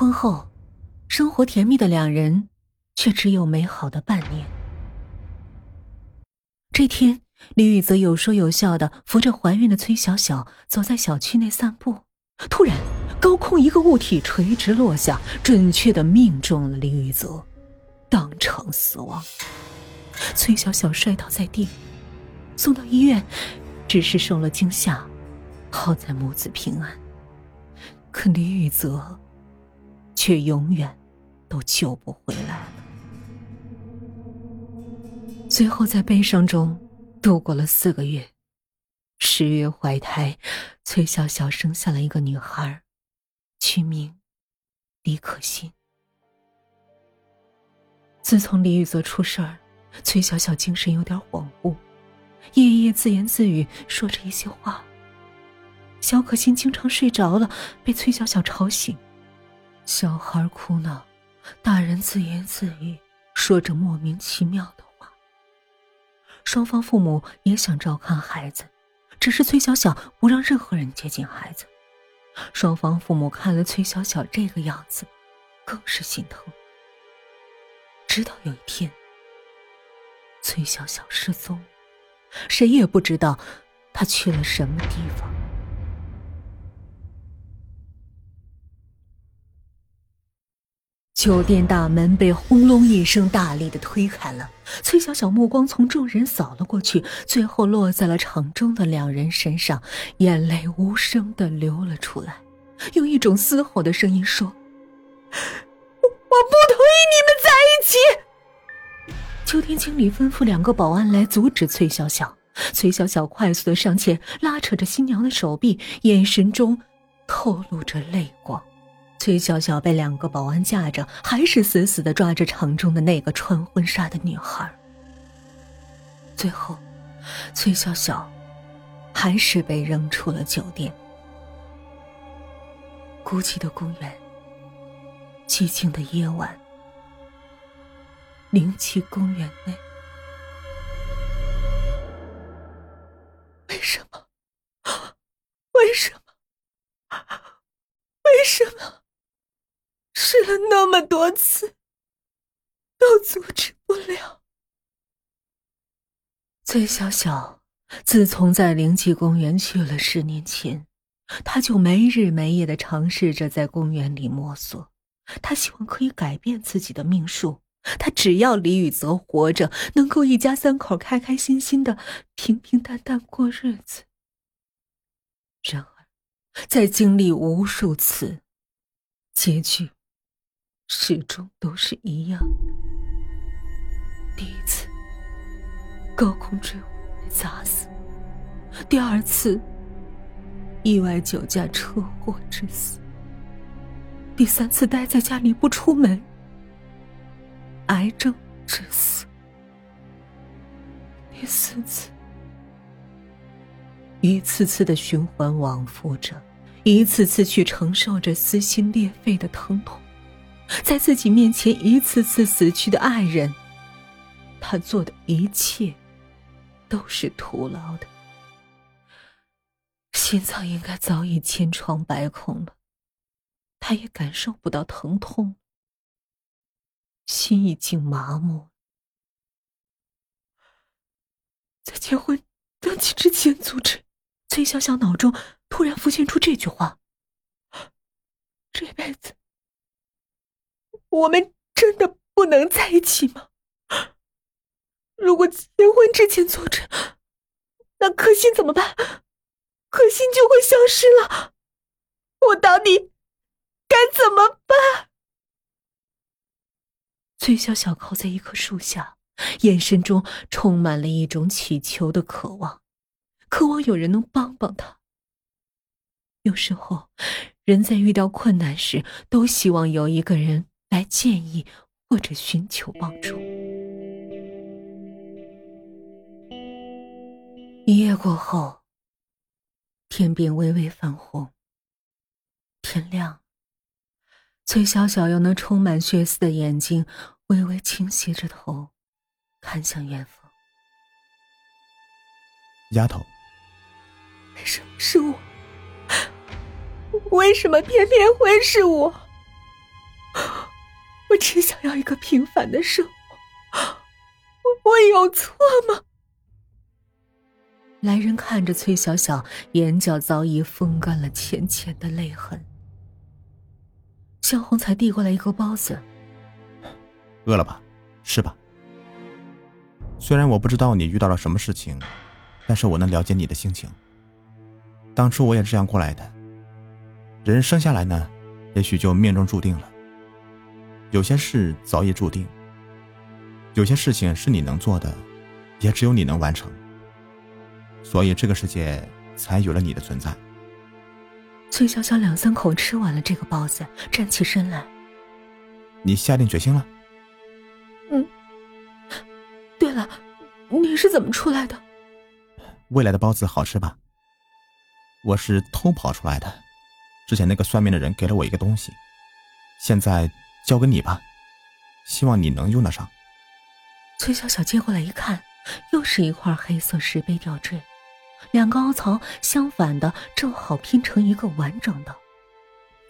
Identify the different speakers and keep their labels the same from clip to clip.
Speaker 1: 婚后，生活甜蜜的两人，却只有美好的半年。这天，李雨泽有说有笑的扶着怀孕的崔小小走在小区内散步，突然，高空一个物体垂直落下，准确的命中了李雨泽，当场死亡。崔小小摔倒在地，送到医院，只是受了惊吓，好在母子平安。可李雨泽，却永远都救不回来了。最后，在悲伤中度过了四个月。十月怀胎，崔小小生下了一个女孩，取名李可欣。自从李雨泽出事儿，崔小小精神有点恍惚，夜夜自言自语，说着一些话。小可欣经常睡着了，被崔小小吵醒。小孩哭闹，大人自言自语，说着莫名其妙的话。双方父母也想照看孩子，只是崔小小不让任何人接近孩子。双方父母看了崔小小这个样子，更是心疼。直到有一天，崔小小失踪，谁也不知道她去了什么地方。酒店大门被轰隆一声大力的推开了，崔小小目光从众人扫了过去，最后落在了场中的两人身上，眼泪无声的流了出来，用一种嘶吼的声音说：“我不同意你们在一起！”酒店经理吩咐两个保安来阻止崔小小，崔小小快速的上前拉扯着新娘的手臂，眼神中透露着泪光。崔小小被两个保安架着，还是死死的抓着场中的那个穿婚纱的女孩。最后，崔小小还是被扔出了酒店。孤寂的公园，寂静的夜晚，灵气公园内，那么多次，都阻止不了。崔小小自从在灵济公园去了十年前，他就没日没夜的尝试着在公园里摸索。他希望可以改变自己的命数，他只要李雨泽活着，能够一家三口开开心心的平平淡淡过日子。然而，在经历无数次，结局。始终都是一样的。第一次，高空坠物被砸死；第二次，意外酒驾车祸致死；第三次，待在家里不出门，癌症致死；第四次，一次次的循环往复着，一次次去承受着撕心裂肺的疼痛。在自己面前一次次死去的爱人，他做的一切都是徒劳的。心脏应该早已千疮百孔了，他也感受不到疼痛，心已经麻木。在结婚登记之前阻止，崔小小脑中突然浮现出这句话：这辈子。我们真的不能在一起吗？如果结婚之前阻止，那可心怎么办？可心就会消失了。我到底该怎么办？崔小小靠在一棵树下，眼神中充满了一种祈求的渴望，渴望有人能帮帮他。有时候，人在遇到困难时，都希望有一个人。来建议或者寻求帮助。一夜过后，天边微微泛红。天亮，崔小小用那充满血丝的眼睛微微倾斜着头，看向远方。
Speaker 2: 丫头，
Speaker 1: 为什么是我？为什么偏偏会是我？我只想要一个平凡的生活，我我有错吗？来人看着崔小小，眼角早已风干了浅浅的泪痕。萧红才递过来一个包子，
Speaker 2: 饿了吧？吃吧。虽然我不知道你遇到了什么事情，但是我能了解你的心情。当初我也这样过来的。人生下来呢，也许就命中注定了。有些事早已注定，有些事情是你能做的，也只有你能完成。所以这个世界才有了你的存在。
Speaker 1: 崔小小两三口吃完了这个包子，站起身来。
Speaker 2: 你下定决心了？
Speaker 1: 嗯。对了，你是怎么出来的？
Speaker 2: 未来的包子好吃吧？我是偷跑出来的。之前那个算命的人给了我一个东西，现在。交给你吧，希望你能用得上。
Speaker 1: 崔小小接过来一看，又是一块黑色石碑吊坠，两个凹槽相反的正好拼成一个完整的。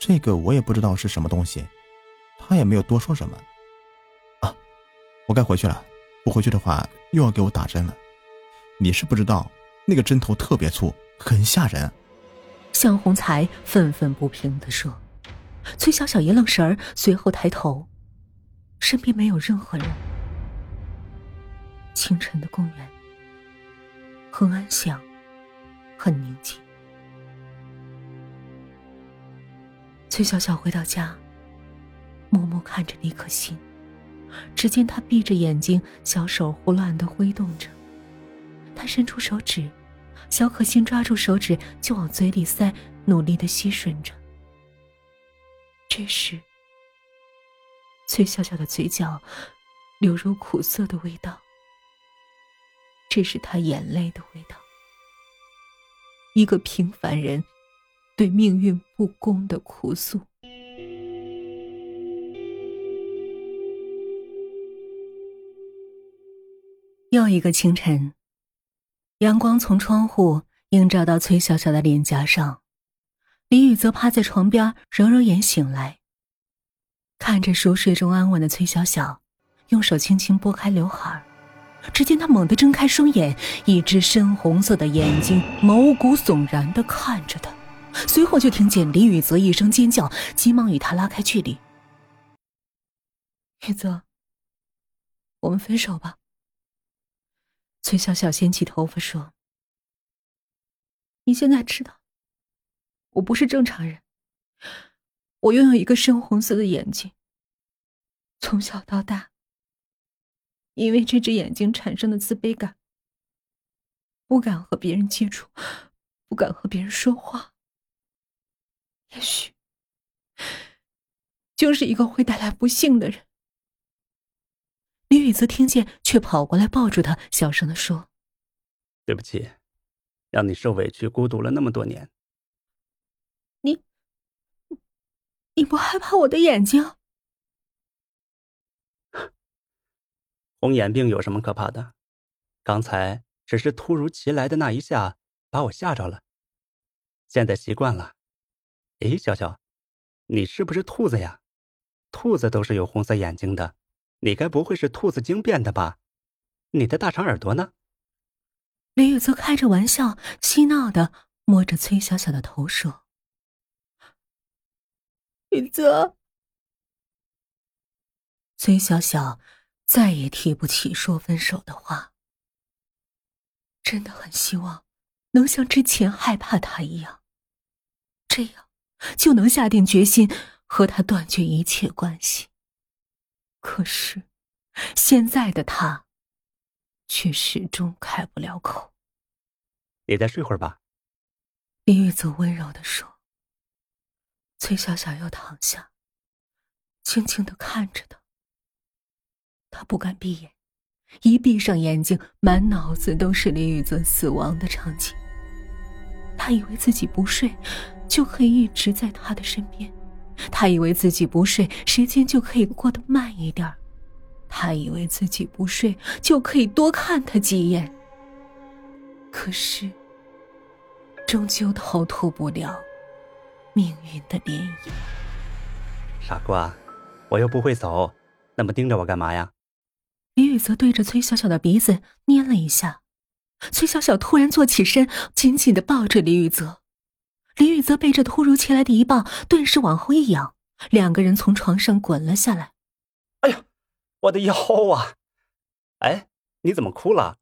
Speaker 2: 这个我也不知道是什么东西，他也没有多说什么。啊，我该回去了，不回去的话又要给我打针了。你是不知道，那个针头特别粗，很吓人。
Speaker 1: 向洪才愤愤不平地说。崔小小一愣神儿，随后抬头，身边没有任何人。清晨的公园很安详，很宁静。崔小小回到家，默默看着李可欣，只见她闭着眼睛，小手胡乱的挥动着。她伸出手指，小可欣抓住手指就往嘴里塞，努力的吸吮着。这时，崔笑笑的嘴角流入苦涩的味道。这是他眼泪的味道。一个平凡人对命运不公的哭诉。又一个清晨，阳光从窗户映照到崔小小的脸颊上。李宇则趴在床边揉揉眼醒来，看着熟睡中安稳的崔小小，用手轻轻拨开刘海只见他猛地睁开双眼，一只深红色的眼睛毛骨悚然的看着他，随后就听见李宇泽一声尖叫，急忙与他拉开距离。宇泽，我们分手吧。崔小小掀起头发说：“你现在知道。”我不是正常人，我拥有一个深红色的眼睛。从小到大，因为这只眼睛产生的自卑感，不敢和别人接触，不敢和别人说话。也许，就是一个会带来不幸的人。李宇泽听见，却跑过来抱住他，小声的说：“
Speaker 3: 对不起，让你受委屈、孤独了那么多年。”
Speaker 1: 你不害怕我的眼睛？
Speaker 3: 红眼病有什么可怕的？刚才只是突如其来的那一下把我吓着了，现在习惯了。诶，小小，你是不是兔子呀？兔子都是有红色眼睛的，你该不会是兔子精变的吧？你的大长耳朵呢？
Speaker 1: 李宇泽开着玩笑，嬉闹的摸着崔小小的头说。宇泽，崔小小再也提不起说分手的话。真的很希望能像之前害怕他一样，这样就能下定决心和他断绝一切关系。可是，现在的他却始终开不了口。
Speaker 3: 你再睡会儿吧，
Speaker 1: 林玉泽温柔的说。崔小小又躺下，静静的看着他。他不敢闭眼，一闭上眼睛，满脑子都是李宇泽死亡的场景。他以为自己不睡，就可以一直在他的身边；他以为自己不睡，时间就可以过得慢一点；他以为自己不睡，就可以多看他几眼。可是，终究逃脱不了。命运的涟漪，
Speaker 3: 傻瓜，我又不会走，那么盯着我干嘛呀？
Speaker 1: 李雨泽对着崔小小的鼻子捏了一下，崔小小突然坐起身，紧紧的抱着李雨泽。李雨泽被这突如其来的一抱，顿时往后一仰，两个人从床上滚了下来。
Speaker 3: 哎呀，我的腰啊！哎，你怎么哭了？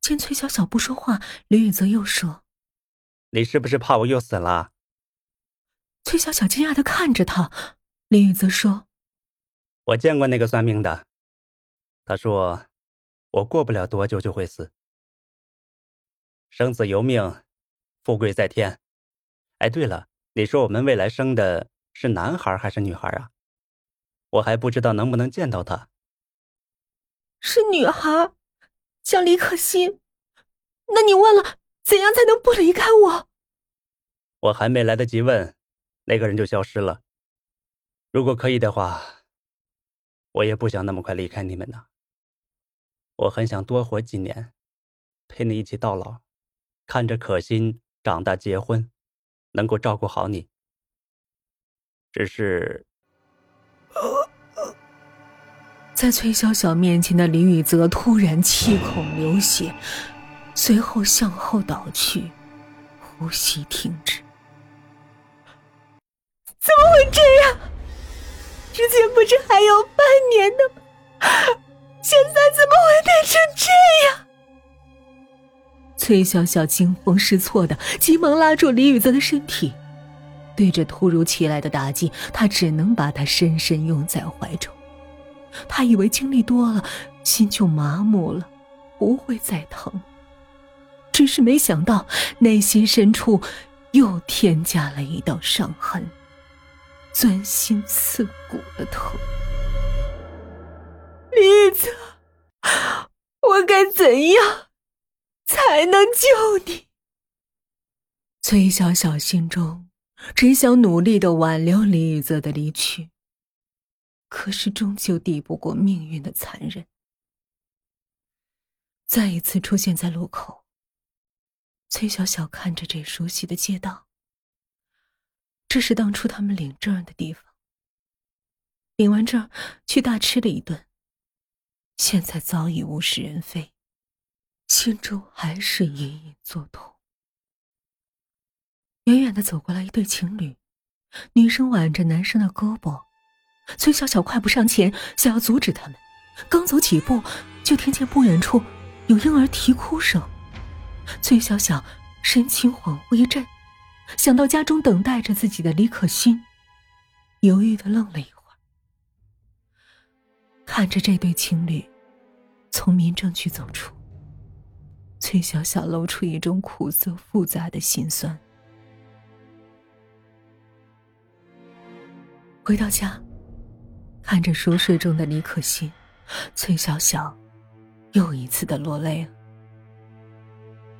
Speaker 1: 见崔小小不说话，李雨泽又说：“
Speaker 3: 你是不是怕我又死了？”
Speaker 1: 崔小小惊讶的看着他，林雨泽说：“
Speaker 3: 我见过那个算命的，他说我过不了多久就会死，生死由命，富贵在天。哎，对了，你说我们未来生的是男孩还是女孩啊？我还不知道能不能见到他。
Speaker 1: 是女孩。”叫李可欣，那你问了怎样才能不离开我？
Speaker 3: 我还没来得及问，那个人就消失了。如果可以的话，我也不想那么快离开你们呢。我很想多活几年，陪你一起到老，看着可心长大结婚，能够照顾好你。只是。
Speaker 1: 在崔小小面前的李雨泽突然气孔流血，随后向后倒去，呼吸停止。怎么会这样？之前不是还有半年的吗？现在怎么会变成这样？崔小小惊慌失措的急忙拉住李雨泽的身体，对着突如其来的打击，他只能把他深深拥在怀中。他以为经历多了，心就麻木了，不会再疼。只是没想到，内心深处又添加了一道伤痕，钻心刺骨的疼。李泽，我该怎样才能救你？崔小小心中只想努力的挽留李雨泽的离去。可是，终究抵不过命运的残忍。再一次出现在路口，崔小小看着这熟悉的街道。这是当初他们领证的地方。领完证，去大吃了一顿。现在早已物是人非，心中还是隐隐作痛。远远的走过来一对情侣，女生挽着男生的胳膊。崔小小快步上前，想要阻止他们。刚走几步，就听见不远处有婴儿啼哭声。崔小小神情恍惚一震，想到家中等待着自己的李可欣，犹豫的愣了一会儿。看着这对情侣从民政局走出，崔小小露出一种苦涩复杂的心酸。回到家。看着熟睡中的李可欣，崔小小又一次的落泪了。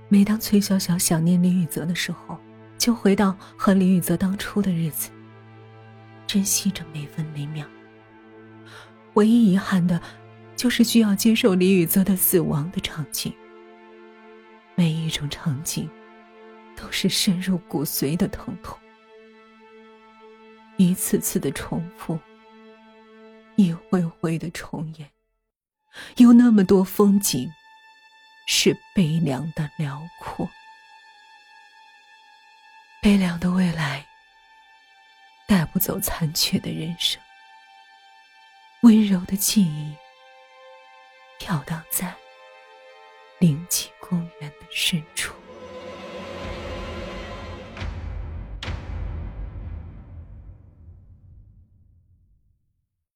Speaker 1: 每当崔小小想念李雨泽的时候，就回到和李雨泽当初的日子，珍惜着每分每秒。唯一遗憾的，就是需要接受李雨泽的死亡的场景。每一种场景，都是深入骨髓的疼痛，一次次的重复。一回回的重演，有那么多风景，是悲凉的辽阔，悲凉的未来，带不走残缺的人生，温柔的记忆，飘荡在灵气公园的深处。